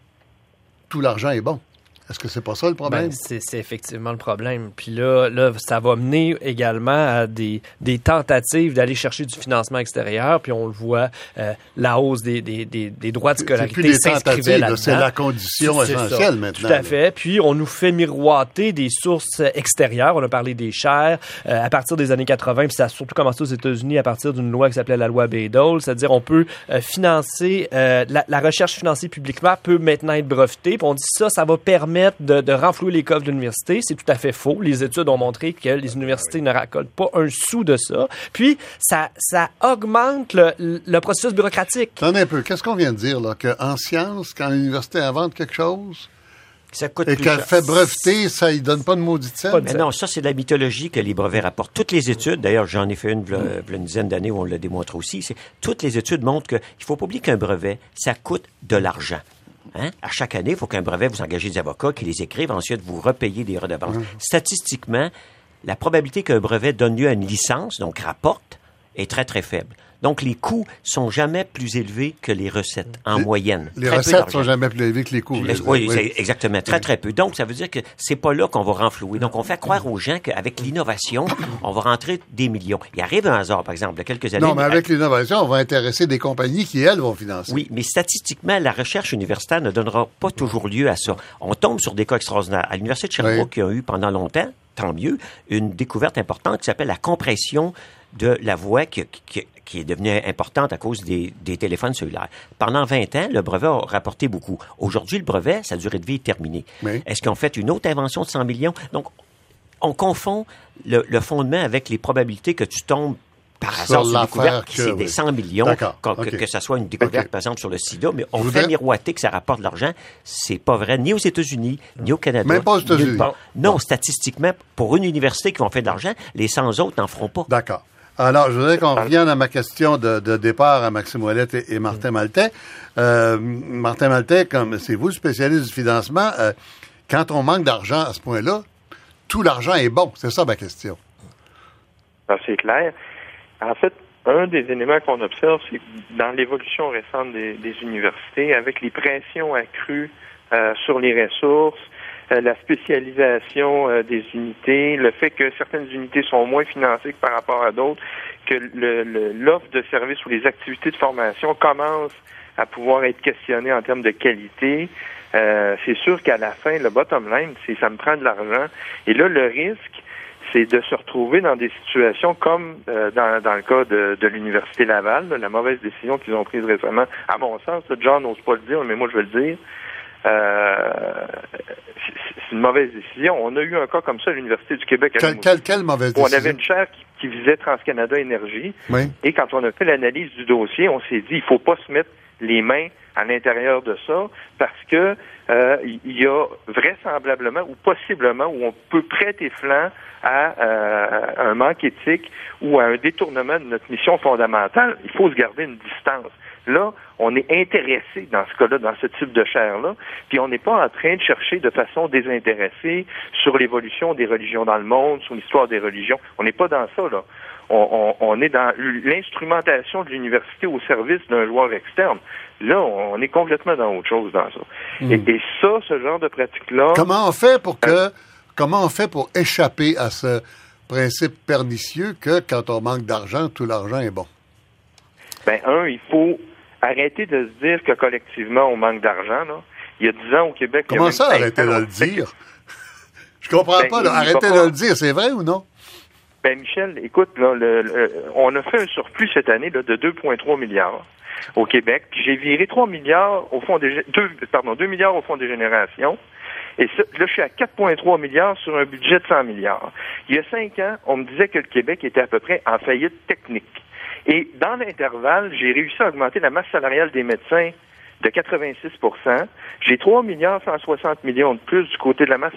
tout l'argent est bon. Est-ce que c'est pas ça le problème? Ben, c'est effectivement le problème. Puis là, là, ça va mener également à des, des tentatives d'aller chercher du financement extérieur. Puis on le voit, euh, la hausse des, des, des, droits de scolarité s'inscrivait là C'est la condition essentielle maintenant. Tout à fait. Puis on nous fait miroiter des sources extérieures. On a parlé des chers euh, à partir des années 80. Puis ça a surtout commencé aux États-Unis à partir d'une loi qui s'appelait la loi Bayh-Dole. C'est-à-dire on peut euh, financer, la, la, recherche financée publiquement peut maintenant être brevetée. Puis on dit ça, ça va permettre de, renflouer les coffres de l'université. C'est tout à fait faux. Les études ont montré que les universités ne racoltent pas un sou de ça. Puis, ça, ça augmente le, processus bureaucratique. Attendez un peu. Qu'est-ce qu'on vient de dire, là? Qu'en sciences, quand l'université invente quelque chose, ça coûte et qu'elle fait breveter, ça ne donne pas de maudite scène. Mais non, ça, c'est de la mythologie que les brevets rapportent. Toutes les études, d'ailleurs, j'en ai fait une, une dizaine d'années où on le démontre aussi, c'est toutes les études montrent qu'il ne faut pas oublier qu'un brevet, ça coûte de l'argent. Hein? À chaque année, il faut qu'un brevet, vous engagez des avocats qui les écrivent, ensuite vous repayez des redevances. Mmh. Statistiquement, la probabilité qu'un brevet donne lieu à une licence, donc rapporte, est très, très faible. Donc, les coûts sont jamais plus élevés que les recettes, en moyenne. Les recettes sont jamais plus élevées que les coûts. oui, exactement. Très, très peu. Donc, ça veut dire que c'est pas là qu'on va renflouer. Donc, on fait croire aux gens qu'avec l'innovation, on va rentrer des millions. Il arrive un hasard, par exemple, de quelques années. Non, mais avec l'innovation, on va intéresser des compagnies qui, elles, vont financer. Oui, mais statistiquement, la recherche universitaire ne donnera pas toujours lieu à ça. On tombe sur des cas extraordinaires. À l'Université de Sherbrooke, qui a eu pendant longtemps, tant mieux, une découverte importante qui s'appelle la compression de la voix qui, qui, est devenue importante à cause des, des, téléphones cellulaires. Pendant 20 ans, le brevet a rapporté beaucoup. Aujourd'hui, le brevet, sa durée de vie est terminée. Est-ce qu'on fait une autre invention de 100 millions? Donc, on confond le, le, fondement avec les probabilités que tu tombes par hasard sur une découverte, c'est des 100 millions, que, que, ça soit une découverte, par exemple, sur le sida, mais on fait miroiter que ça rapporte de l'argent. C'est pas vrai, ni aux États-Unis, ni au Canada. Même pas aux États-Unis. Non, statistiquement, pour une université qui vont faire de l'argent, les 100 autres n'en feront pas. D'accord. Alors, je voudrais qu'on revienne à ma question de, départ à Maxime Ouellette et, Martin Maltais. Euh, Martin Maltais, comme c'est vous le spécialiste du financement, euh, quand on manque d'argent à ce point-là, tout l'argent est bon. C'est ça ma question. Ah, c'est clair. En fait, un des éléments qu'on observe, c'est dans l'évolution récente des, universités, avec les pressions accrues euh, sur les ressources, la spécialisation euh, des unités, le fait que certaines unités sont moins financées par rapport à d'autres, que l'offre de services ou les activités de formation commencent à pouvoir être questionnées en termes de qualité. Euh, c'est sûr qu'à la fin, le bottom line, c'est ça me prend de l'argent. Et là, le risque, c'est de se retrouver dans des situations comme dans, le cas de, de l'Université Laval, la mauvaise décision qu'ils ont prise récemment, à mon sens, John n'ose pas le dire, mais moi je veux le dire, euh, c'est une mauvaise décision. On a eu un cas comme ça à l'Université du Québec. quelle, mauvaise décision? On avait une chaire qui, visait TransCanada Énergie. Et quand on a fait l'analyse du dossier, on s'est dit, il faut pas se mettre les mains à l'intérieur de ça parce que euh, il y a vraisemblablement ou possiblement où on peut prêter flanc à euh, un manque éthique ou à un détournement de notre mission fondamentale. Il faut se garder une distance. Là, on est intéressé dans ce cas-là, dans ce type de chair-là, puis on n'est pas en train de chercher de façon désintéressée sur l'évolution des religions dans le monde, sur l'histoire des religions. On n'est pas dans ça, là. On, est dans l'instrumentation de l'université au service d'un joueur externe. Là, on est complètement dans autre chose dans ça. Hmm. Et, ça, ce genre de pratique-là. Comment on fait pour que, comment on fait pour échapper à ce principe pernicieux que quand on manque d'argent, tout l'argent est bon? Ben, un, il faut arrêter de se dire que collectivement, on manque d'argent. Il y a 10 ans au Québec. Comment ça, arrêtez de le dire? (laughs) Je comprends ben, pas. Arrêtez de le dire. C'est vrai ou non? Ben, Michel, écoute, on a fait un surplus cette année là, de 2,3 milliards au Québec. J'ai viré 3 milliards au fond des 2, pardon, 2 milliards au fond des générations. Et là, je suis à 4,3 milliards sur un budget de 100 milliards. Il y a cinq ans, on me disait que le Québec était à peu près en faillite technique. Et dans l'intervalle, j'ai réussi à augmenter la masse salariale des médecins de 86 J'ai 3 milliards 160 millions de plus du côté de la masse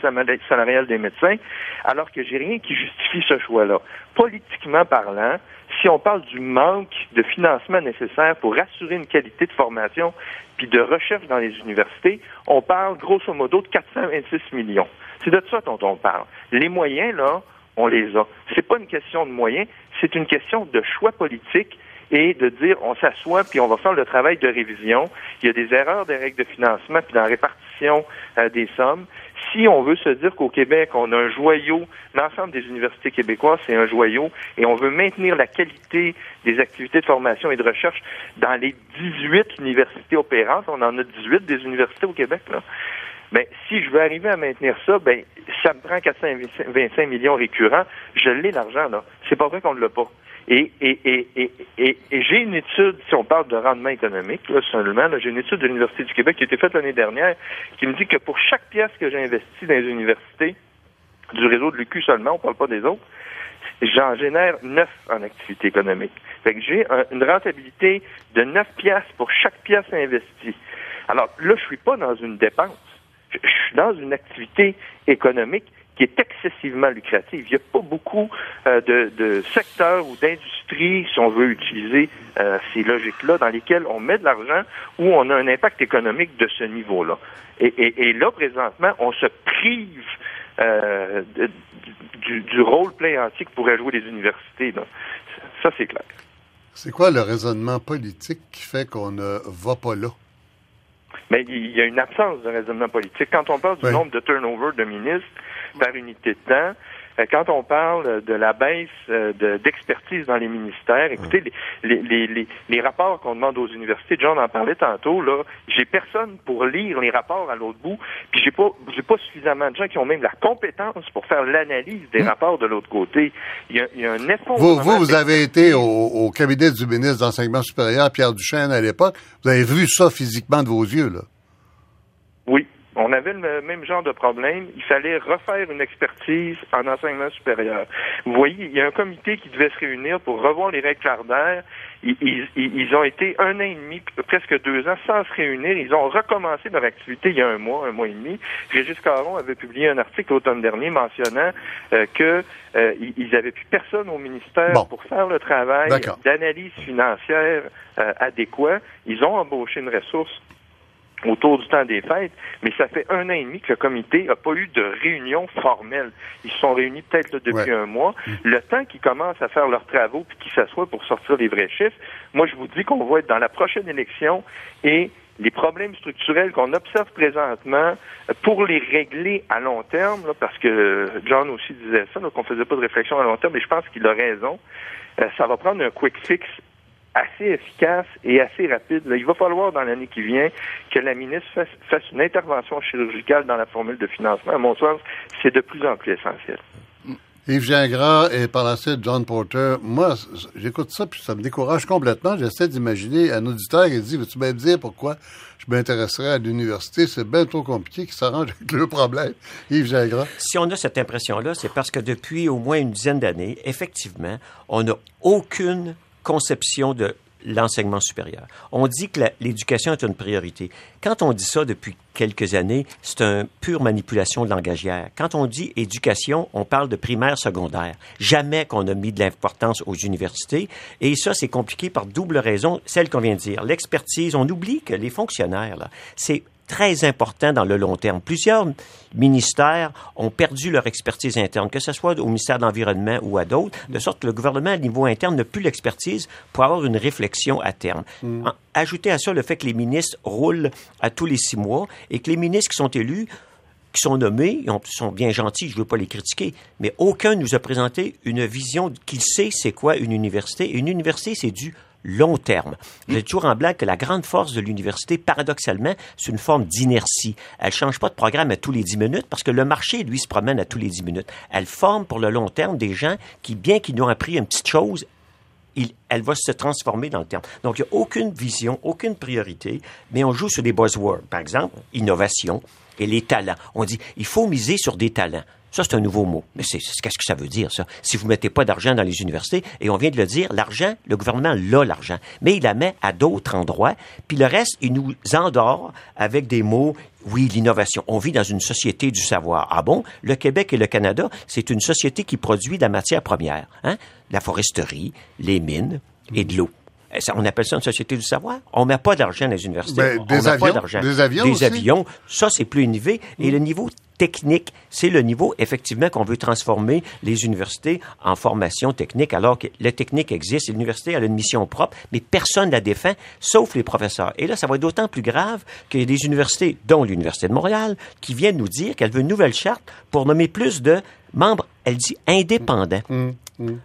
salariale des médecins, alors que j'ai rien qui justifie ce choix-là. Politiquement parlant, si on parle du manque de financement nécessaire pour assurer une qualité de formation puis de recherche dans les universités, on parle grosso modo de 426 millions. C'est de ça dont on parle. Les moyens, là, on les a. C'est pas une question de moyens, c'est une question de choix politique et de dire on s'assoit puis on va faire le travail de révision. Il y a des erreurs des règles de financement puis dans la répartition euh, des sommes. Si on veut se dire qu'au Québec, on a un joyau, l'ensemble des universités québécoises, c'est un joyau, et on veut maintenir la qualité des activités de formation et de recherche dans les 18 universités opérantes, on en a 18 des universités au Québec, là. Ben, si je veux arriver à maintenir ça, ben, ça me prend 425 millions récurrents. Je l'ai l'argent, là. C'est pas vrai qu'on ne l'a pas. Et, et, et, et, et j'ai une étude, si on parle de rendement économique, là, seulement, j'ai une étude de l'Université du Québec qui a été faite l'année dernière, qui me dit que pour chaque pièce que j'ai investie dans les universités, du réseau de l'UQ seulement, on parle pas des autres, j'en génère neuf en activité économique. Fait que j'ai une rentabilité de neuf pièces pour chaque pièce investie. Alors là, je suis pas dans une dépense. Je suis dans une activité économique qui est excessivement lucrative. Il n'y a pas beaucoup euh, de, secteurs ou d'industries, si on veut utiliser euh, ces logiques-là, dans lesquelles on met de l'argent où on a un impact économique de ce niveau-là. Et, là, présentement, on se prive euh, du, rôle play-antique que pourraient jouer les universités. Ça, c'est clair. C'est quoi le raisonnement politique qui fait qu'on ne va pas là? Mais il y a une absence de raisonnement politique. Quand on parle du nombre de turnover de ministres, par unité de temps. Quand on parle de la baisse euh, d'expertise dans les ministères, écoutez, les, les, les, les rapports qu'on demande aux universités, John en parlait tantôt, là, j'ai personne pour lire les rapports à l'autre bout, puis j'ai pas j'ai pas suffisamment de gens qui ont même la compétence pour faire l'analyse des hmm. rapports de l'autre côté. Il y, a, il y a un effort. Vous, vous, vous avez été au, au cabinet du ministre d'enseignement supérieur, Pierre Duchesne, à l'époque. Vous avez vu ça physiquement de vos yeux, là. On avait le même genre de problème. Il fallait refaire une expertise en enseignement supérieur. Vous voyez, il y a un comité qui devait se réunir pour revoir les règles clardaires. Ils, ont été un an et demi, presque deux ans, sans se réunir. Ils ont recommencé leur activité il y a un mois, un mois et demi. Régis Caron avait publié un article l'automne dernier mentionnant euh, que euh, ils avaient plus personne au ministère pour faire le travail d'analyse financière euh, adéquat. Ils ont embauché une ressource autour du temps des fêtes, mais ça fait un an et demi que le comité n'a pas eu de réunion formelle. Ils se sont réunis peut-être depuis un mois. Mm. Le temps qu'ils commencent à faire leurs travaux puis qu'ils s'assoient pour sortir les vrais chiffres, moi je vous dis qu'on va être dans la prochaine élection et les problèmes structurels qu'on observe présentement, pour les régler à long terme, parce que John aussi disait ça, qu'on faisait pas de réflexion à long terme, mais je pense qu'il a raison, euh, ça va prendre un quick fix assez efficace et assez rapide. il va falloir dans l'année qui vient que la ministre fasse, une intervention chirurgicale dans la formule de financement. À mon sens, c'est de plus en plus essentiel. Yves Gingras et par la suite John Porter. Moi, j'écoute ça puis ça me décourage complètement. J'essaie d'imaginer un auditeur qui dit Veux-tu me dire pourquoi je m'intéresserais à l'université? C'est bien trop compliqué qui s'arrange avec le problème. Yves Gingras. Si on a cette impression-là, c'est parce que depuis au moins une dizaine d'années, effectivement, on n'a aucune conception de l'enseignement supérieur. On dit que l'éducation est une priorité. Quand on dit ça depuis quelques années, c'est une pure manipulation de langagière. Quand on dit éducation, on parle de primaire, secondaire. Jamais qu'on a mis de l'importance aux universités. Et ça, c'est compliqué par double raison, celle qu'on vient de dire. L'expertise, on oublie que les fonctionnaires, c'est très important dans le long terme. Plusieurs ministères ont perdu leur expertise interne, que ce soit au ministère de l'Environnement ou à d'autres, de sorte que le gouvernement, à niveau interne, n'a plus l'expertise pour avoir une réflexion à terme. Mm. Ajoutez à ça le fait que les ministres roulent à tous les six mois et que les ministres qui sont élus qui sont nommés, ils sont bien gentils, je ne veux pas les critiquer, mais aucun nous a présenté une vision qu'il sait c'est quoi une université. Une université, c'est du long terme. J'ai toujours en blague que la grande force de l'université, paradoxalement, c'est une forme d'inertie. Elle change pas de programme à tous les dix minutes parce que le marché, lui, se promène à tous les dix minutes. Elle forme pour le long terme des gens qui, bien qu'ils n'ont appris une petite chose, elle va se transformer dans le terme. Donc, il n'y a aucune vision, aucune priorité, mais on joue sur des buzzwords. Par exemple, innovation et les talents. On dit, il faut miser sur des talents. Ça, c'est un nouveau mot. Mais c'est, qu'est-ce que ça veut dire, ça? Si vous mettez pas d'argent dans les universités, et on vient de le dire, l'argent, le gouvernement l'a l'argent, mais il la met à d'autres endroits, puis le reste, il nous endort avec des mots, oui, l'innovation. On vit dans une société du savoir. Ah bon? Le Québec et le Canada, c'est une société qui produit de la matière première. Hein? La foresterie, les mines et de l'eau. On appelle ça une société du savoir? On met pas d'argent dans les universités. Ben, des, on avions, pas d'argent. des avions. Des avions. Ça, c'est plus élevé. Et le niveau technique, c'est le niveau, effectivement, qu'on veut transformer les universités en formation technique, alors que la technique existe, l'université a une mission propre, mais personne ne la défend, sauf les professeurs. Et là, ça va être d'autant plus grave qu'il y a des universités, dont l'Université de Montréal, qui viennent nous dire qu'elle veut une nouvelle charte pour nommer plus de membres, elle dit indépendants. Mmh.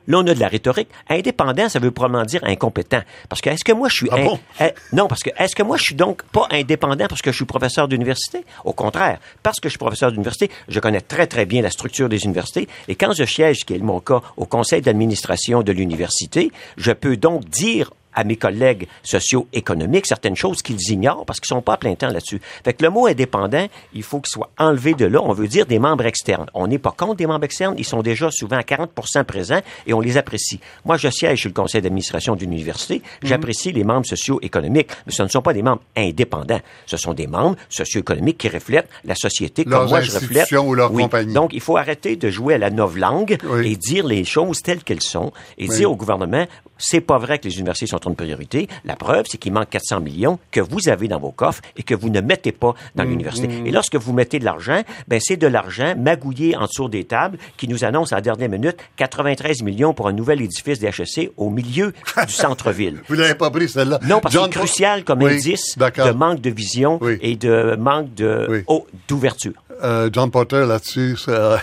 Là, on a de la rhétorique. Indépendant, ça veut probablement dire incompétent. Parce que est-ce que moi je suis ah bon? Eh, non, parce que est-ce que moi je suis donc pas indépendant parce que je suis professeur d'université? Au contraire, parce que je suis professeur d'université, je connais très très bien la structure des universités. Et quand je siège, qui est mon cas, au conseil d'administration de l'université, je peux donc dire à mes collègues socio-économiques certaines choses qu'ils ignorent parce qu'ils sont pas à plein temps là-dessus. Fait que le mot indépendant, il faut qu'il soit enlevé de là. On veut dire des membres externes. On n'est pas contre des membres externes. Ils sont déjà souvent à 40% présents et on les apprécie. Moi, je siège sur le conseil d'administration d'une université. Mhm. J'apprécie les membres socio-économiques, mais ce ne sont pas des membres indépendants. Ce sont des membres socio-économiques qui reflètent la société comme moi je reflète. Ou leur compagnie. Donc, il faut arrêter de jouer à la novlangue et dire les choses telles qu'elles sont et dire au gouvernement, c'est pas vrai que les universités sont une priorité. La preuve, c'est qu'il manque 400 millions que vous avez dans vos coffres et que vous ne mettez pas dans mmh, l'université. Mmh. Et lorsque vous mettez de l'argent, ben c'est de l'argent magouillé en dessous des tables qui nous annonce à la dernière minute 93 millions pour un nouvel édifice d'HEC au milieu (laughs) du centre-ville. vous l'avez pas pris celle-là. Non, parce que c'est crucial comme indice de manque de vision et de manque de d'ouverture. Euh, John Potter là-dessus, ça...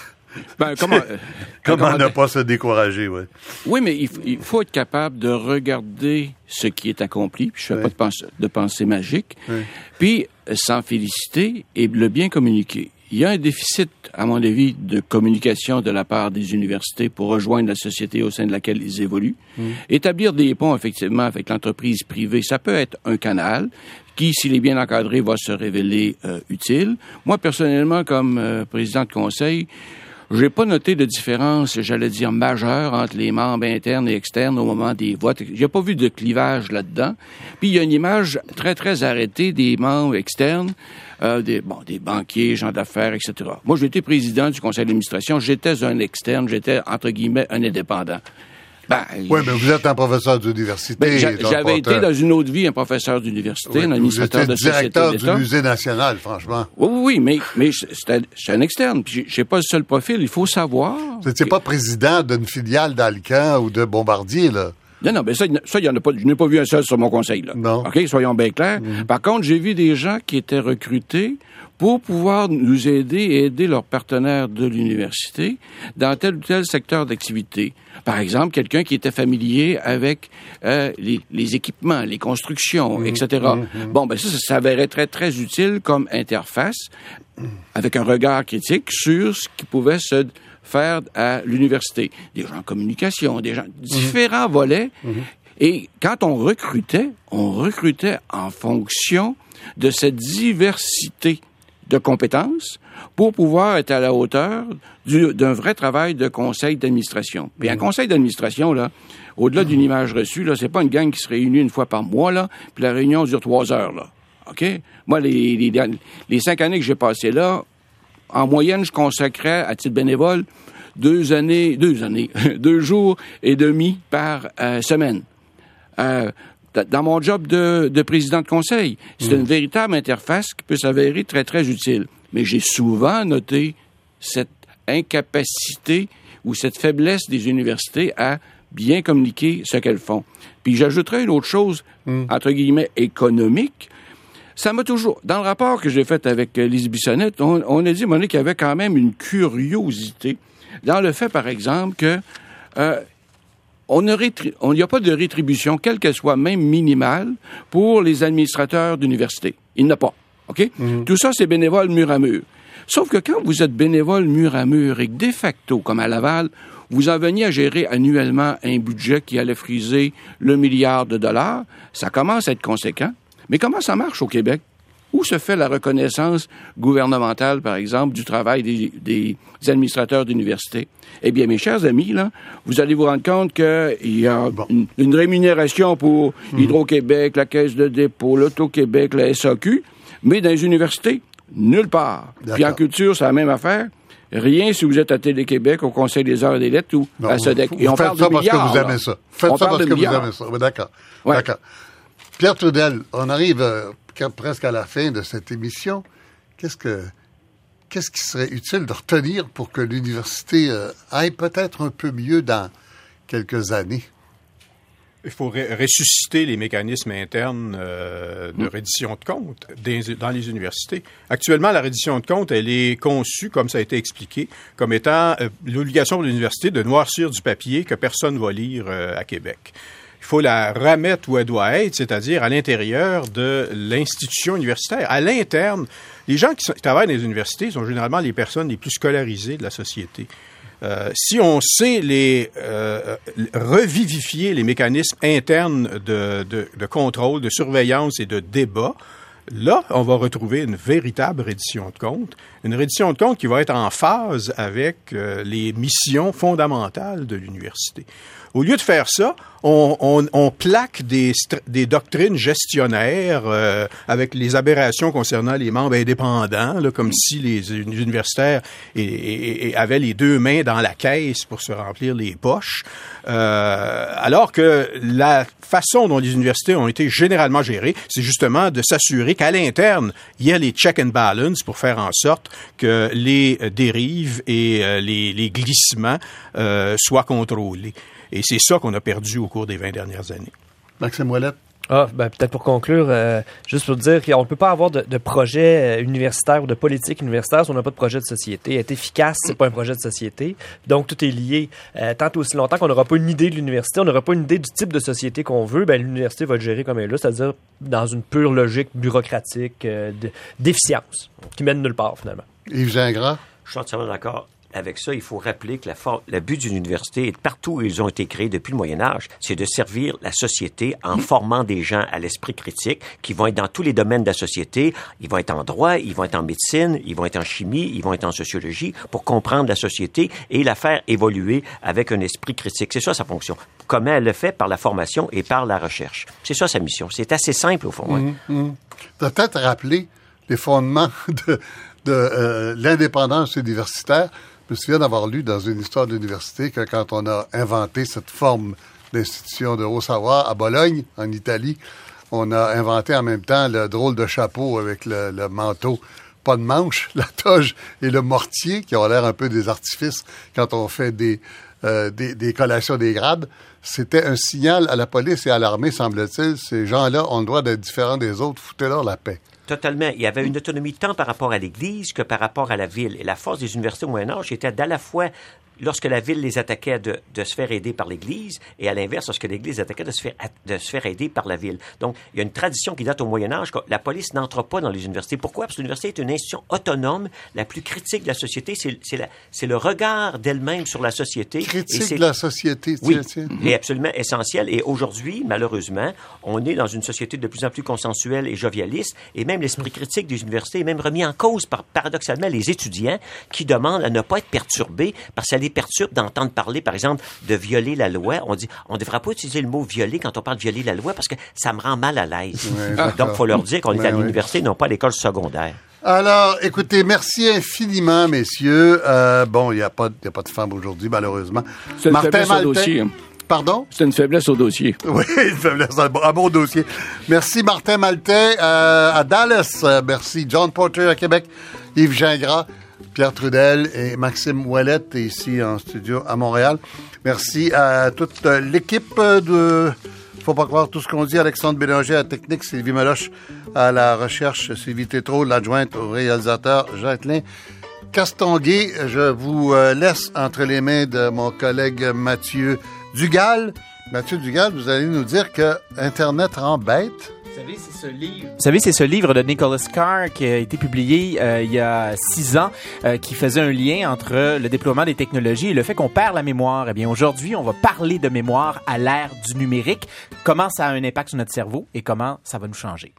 Ben, (laughs) comment euh, comment ne pas se décourager, oui. Oui, mais il, faut être capable de regarder ce qui est accompli, puis je fais pas de, de pensée magique, puis euh, s'en féliciter et le bien communiquer. Il y a un déficit, à mon avis, de communication de la part des universités pour rejoindre la société au sein de laquelle ils évoluent. Mm. Établir des ponts, effectivement, avec l'entreprise privée, ça peut être un canal qui, s'il est bien encadré, va se révéler euh, utile. Moi, personnellement, comme président de conseil, j'ai pas noté de différence, j'allais dire, majeure entre les membres internes et externes au moment des votes. J'ai pas vu de clivage là-dedans. Puis il y a une image très, très arrêtée des membres externes, euh, des, bon, des banquiers, gens d'affaires, etc. Moi, j'étais président du conseil d'administration, j'étais un externe, j'étais, entre guillemets, un indépendant. Ben, oui, mais vous êtes un professeur d'université. Ben, J'avais été dans une autre vie un professeur d'université, un administrateur de directeur du musée national, franchement. Oui, oui, oui mais, mais c'est un externe. Puis j'ai pas le seul profil, il faut savoir. Vous n'étiez pas président d'une filiale d'Alcan ou de Bombardier, là? Non, non, mais ça, ça y en a pas, je n'ai pas vu un seul sur mon conseil, là. Non. OK, soyons bien clairs. Mm. Par contre, j'ai vu des gens qui étaient recrutés pour pouvoir nous aider et aider leurs partenaires de l'université dans tel ou tel secteur d'activité. Par exemple, quelqu'un qui était familier avec euh, les, les, équipements, les constructions, mmh, etc. Mmh, mmh. Bon, ben ça, ça s'avérait très, très utile comme interface avec un regard critique sur ce qui pouvait se faire à l'université. Des gens en communication, des gens... Différents volets. Et quand on recrutait, on recrutait en fonction de cette diversité de compétences pour pouvoir être à la hauteur d'un vrai travail de conseil d'administration. Puis un mm. conseil d'administration, là, au-delà d'une image reçue, là, c'est pas une gang qui se réunit une fois par mois, là, puis la réunion dure trois heures, là. OK? Moi, les, les, les cinq années que j'ai passées là, en moyenne, je consacrais, à titre bénévole, deux années, deux années, (laughs) deux jours et demi par euh, semaine. Euh, dans mon job de, de président de conseil. C'est mm. une véritable interface qui peut s'avérer très, très utile. Mais j'ai souvent noté cette incapacité ou cette faiblesse des universités à bien communiquer ce qu'elles font. Puis j'ajouterais une autre chose, mm. entre guillemets, économique. Ça m'a toujours... Dans le rapport que j'ai fait avec Lise Bissonnette, on, a dit, Monique, qu'il y avait quand même une curiosité dans le fait, par exemple, que... Euh, on n'y a pas de rétribution, quelle qu'elle soit, même minimale, pour les administrateurs d'université. Il n'y en a pas. OK? Mhm. Tout ça, c'est bénévole mur à mur. Sauf que quand vous êtes bénévole mur à mur et que de facto, comme à Laval, vous en veniez à gérer annuellement un budget qui allait friser le milliard de dollars, ça commence à être conséquent. Mais comment ça marche au Québec? Où se fait la reconnaissance gouvernementale, par exemple, du travail des, administrateurs d'université? Eh bien, mes chers amis, là, vous allez vous rendre compte qu'il y a une, rémunération pour mhm. Hydro-Québec, la Caisse de dépôt, l'Auto-Québec, la SAQ, mais dans les universités, nulle part. Puis en culture, c'est la même affaire. Rien si vous êtes à Télé-Québec, au Conseil des arts et des lettres ou à. Et on parle ça parce que vous aimez ça. Faites ça parce que vous aimez ça. D'accord. D'accord. Pierre Trudel, on arrive euh, presque à la fin de cette émission. Qu'est-ce que qu'est-ce qui serait utile de retenir pour que l'université euh, aille peut-être un peu mieux dans quelques années? Il faut ressusciter les mécanismes internes euh, de reddition de comptes dans les universités. Actuellement, la reddition de comptes, elle est conçue, comme ça a été expliqué, comme étant l'obligation pour l'université de noircir du papier que personne ne va lire à Québec il faut la remettre où elle doit être, c'est-à-dire à, l'intérieur de l'institution universitaire. À l'interne, les gens qui, travaillent dans les universités sont généralement les personnes les plus scolarisées de la société. Euh, si on sait les euh, revivifier les mécanismes internes de, de, contrôle, de surveillance et de débat, là, on va retrouver une véritable reddition de compte, une reddition de compte qui va être en phase avec euh, les missions fondamentales de l'université. Au lieu de faire ça, on, plaque des, doctrines gestionnaires euh, avec les aberrations concernant les membres indépendants, comme si les universitaires avaient les deux mains dans la caisse pour se remplir les poches, euh, alors que la façon dont les universités ont été généralement gérées, c'est justement de s'assurer qu'à l'interne, il y a les check and balance pour faire en sorte que les dérives et euh, les, glissements soient contrôlés. Et c'est ça qu'on a perdu au cours des 20 dernières années. Maxime Ouellet. Ah, ben, peut-être pour conclure, euh, juste pour dire qu'on ne peut pas avoir de, de, projet euh, universitaire ou de politique universitaire si on n'a pas de projet de société. Être efficace, c'est pas un projet de société. Donc, tout est lié. Euh, tant aussi longtemps qu'on n'aura pas une idée de l'université, on n'aura pas une idée du type de société qu'on veut, ben, l'université va le gérer comme elle est là, c'est-à-dire dans une pure logique bureaucratique d'efficience qui mène nulle part, finalement. Yves Gingras? Je suis entièrement d'accord avec ça, il faut rappeler que la le but d'une université, partout où ils ont été créés depuis le Moyen Âge, c'est de servir la société en formant des gens à l'esprit critique qui vont être dans tous les domaines de la société. Ils vont être en droit, ils vont être en médecine, ils vont être en chimie, ils vont être en sociologie pour comprendre la société et la faire évoluer avec un esprit critique. C'est ça sa fonction. Comment elle le fait? Par la formation et par la recherche. C'est ça sa mission. C'est assez simple au fond. Mmh, mmh. Peut-être rappeler les fondements (laughs) de, de euh, l'indépendance universitaire. Je me souviens d'avoir lu dans une histoire de l'université que quand on a inventé cette forme d'institution de haut savoir à Bologne, en Italie, on a inventé en même temps le drôle de chapeau avec le, manteau, pas de manche, (laughs) la toge et le mortier, qui ont l'air un peu des artifices quand on fait des, euh, des, des, collations des grades. C'était un signal à la police et à l'armée, semble-t-il. Ces gens-là ont le droit d'être différents des autres. Foutez-leur la paix. Totalement. Il y avait une autonomie tant par rapport à l'Église que par rapport à la ville. Et la force des universités au Moyen Âge était d'à la fois lorsque la ville les attaquait de, de se faire aider par l'Église, et à l'inverse, lorsque l'Église attaquait de se, faire, de se faire aider par la ville. Donc, il y a une tradition qui date au Moyen Âge que la police n'entre pas dans les universités. Pourquoi? Parce que l'université est une institution autonome, la plus critique de la société. C'est le regard d'elle-même sur la société. Critique de la société, oui, et absolument essentiel. Et aujourd'hui, malheureusement, on est dans une société de plus en plus consensuelle et jovialiste, et même l'esprit critique des universités est même remis en cause par, paradoxalement, les étudiants qui demandent à ne pas être perturbés par perturbe d'entendre parler, par exemple, de violer la loi. On dit, on ne devra pas utiliser le mot violer quand on parle de violer la loi parce que ça me rend mal à l'aise. Donc, il faut leur dire qu'on est à l'université, non pas à l'école secondaire. Alors, écoutez, merci infiniment, messieurs. Euh, bon, il n'y a, pas, a pas de femme aujourd'hui, malheureusement. C'est une faiblesse au dossier. Pardon? C'est une faiblesse au dossier. (laughs) Oui, une faiblesse, à bon dossier. Merci Martin Maltais euh, à Dallas. merci John Porter à Québec. Yves Gingras. Pierre Trudel et Maxime Ouellette ici en studio à Montréal. Merci à toute l'équipe de Faut pas croire tout ce qu'on dit. Alexandre Bélanger à la technique, Sylvie Meloche à la recherche, Sylvie Tétrault, l'adjointe au réalisateur Jacqueline Castonguay. Je vous euh, laisse entre les mains de mon collègue Mathieu Dugal, Mathieu Dugal, vous allez nous dire que Internet rend bête. Vous savez, c'est ce livre. De Nicholas Carr qui a été publié euh, il y a six ans, euh, qui faisait un lien entre le déploiement des technologies et le fait qu'on perd la mémoire. Eh bien, aujourd'hui, on va parler de mémoire à l'ère du numérique. Comment ça a un impact sur notre cerveau et comment ça va nous changer?